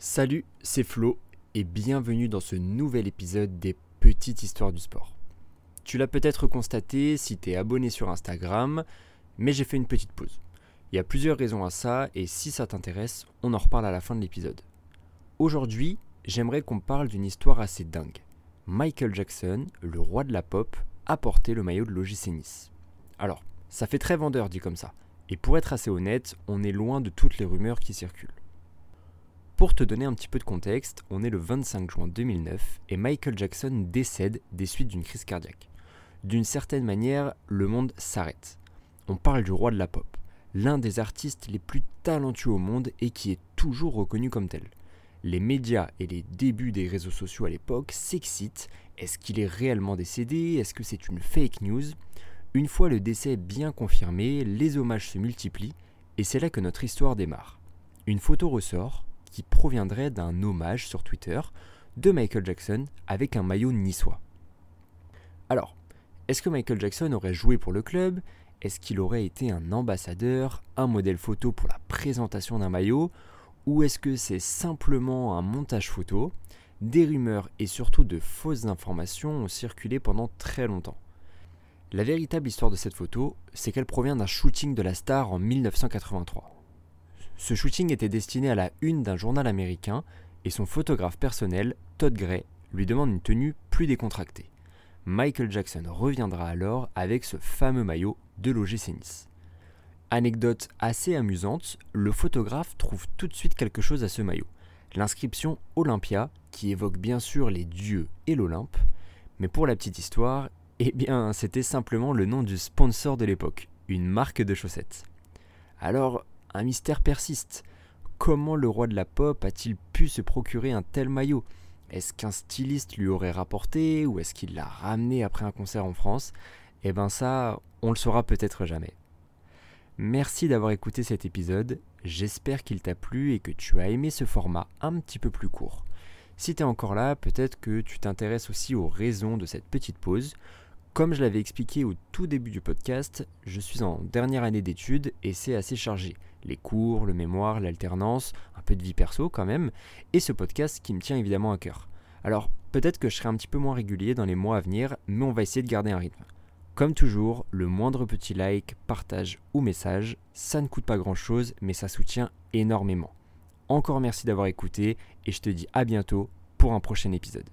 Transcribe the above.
Salut, c'est Flo et bienvenue dans ce nouvel épisode des Petites Histoires du Sport. Tu l'as peut-être constaté si t'es abonné sur Instagram, mais j'ai fait une petite pause. Il y a plusieurs raisons à ça et si ça t'intéresse, on en reparle à la fin de l'épisode. Aujourd'hui, j'aimerais qu'on parle d'une histoire assez dingue. Michael Jackson, le roi de la pop, a porté le maillot de l'OGC Nice. Alors, ça fait très vendeur dit comme ça. Et pour être assez honnête, on est loin de toutes les rumeurs qui circulent. Pour te donner un petit peu de contexte, on est le 25 juin 2009 et Michael Jackson décède des suites d'une crise cardiaque. D'une certaine manière, le monde s'arrête. On parle du roi de la pop, l'un des artistes les plus talentueux au monde et qui est toujours reconnu comme tel. Les médias et les débuts des réseaux sociaux à l'époque s'excitent. Est-ce qu'il est réellement décédé? Est-ce que c'est une fake news? Une fois le décès bien confirmé, les hommages se multiplient et c'est là que notre histoire démarre. Une photo ressort qui proviendrait d'un hommage sur Twitter de Michael Jackson avec un maillot niçois. Alors, est-ce que Michael Jackson aurait joué pour le club? Est-ce qu'il aurait été un ambassadeur, un modèle photo pour la présentation d'un maillot? Ou est-ce que c'est simplement un montage photo? Des rumeurs et surtout de fausses informations ont circulé pendant très longtemps. La véritable histoire de cette photo, c'est qu'elle provient d'un shooting de la star en 1983. Ce shooting était destiné à la une d'un journal américain et son photographe personnel, Todd Gray, lui demande une tenue plus décontractée. Michael Jackson reviendra alors avec ce fameux maillot de l'OGC Nice. Anecdote assez amusante, le photographe trouve tout de suite quelque chose à ce maillot. L'inscription Olympia, qui évoque bien sûr les dieux et l'Olympe, mais pour la petite histoire, eh bien c'était simplement le nom du sponsor de l'époque, une marque de chaussettes. Alors un mystère persiste. Comment le roi de la pop a-t-il pu se procurer un tel maillot? Est-ce qu'un styliste lui aurait rapporté ou est-ce qu'il l'a ramené après un concert en France? Eh ben ça, on le saura peut-être jamais. Merci d'avoir écouté cet épisode, j'espère qu'il t'a plu et que tu as aimé ce format un petit peu plus court. Si tu es encore là, peut-être que tu t'intéresses aussi aux raisons de cette petite pause. Comme je l'avais expliqué au tout début du podcast, je suis en dernière année d'études et c'est assez chargé. Les cours, le mémoire, l'alternance, un peu de vie perso quand même, et ce podcast qui me tient évidemment à cœur. Alors peut-être que je serai un petit peu moins régulier dans les mois à venir, mais on va essayer de garder un rythme. Comme toujours, le moindre petit like, partage ou message, ça ne coûte pas grand-chose, mais ça soutient énormément. Encore merci d'avoir écouté et je te dis à bientôt pour un prochain épisode.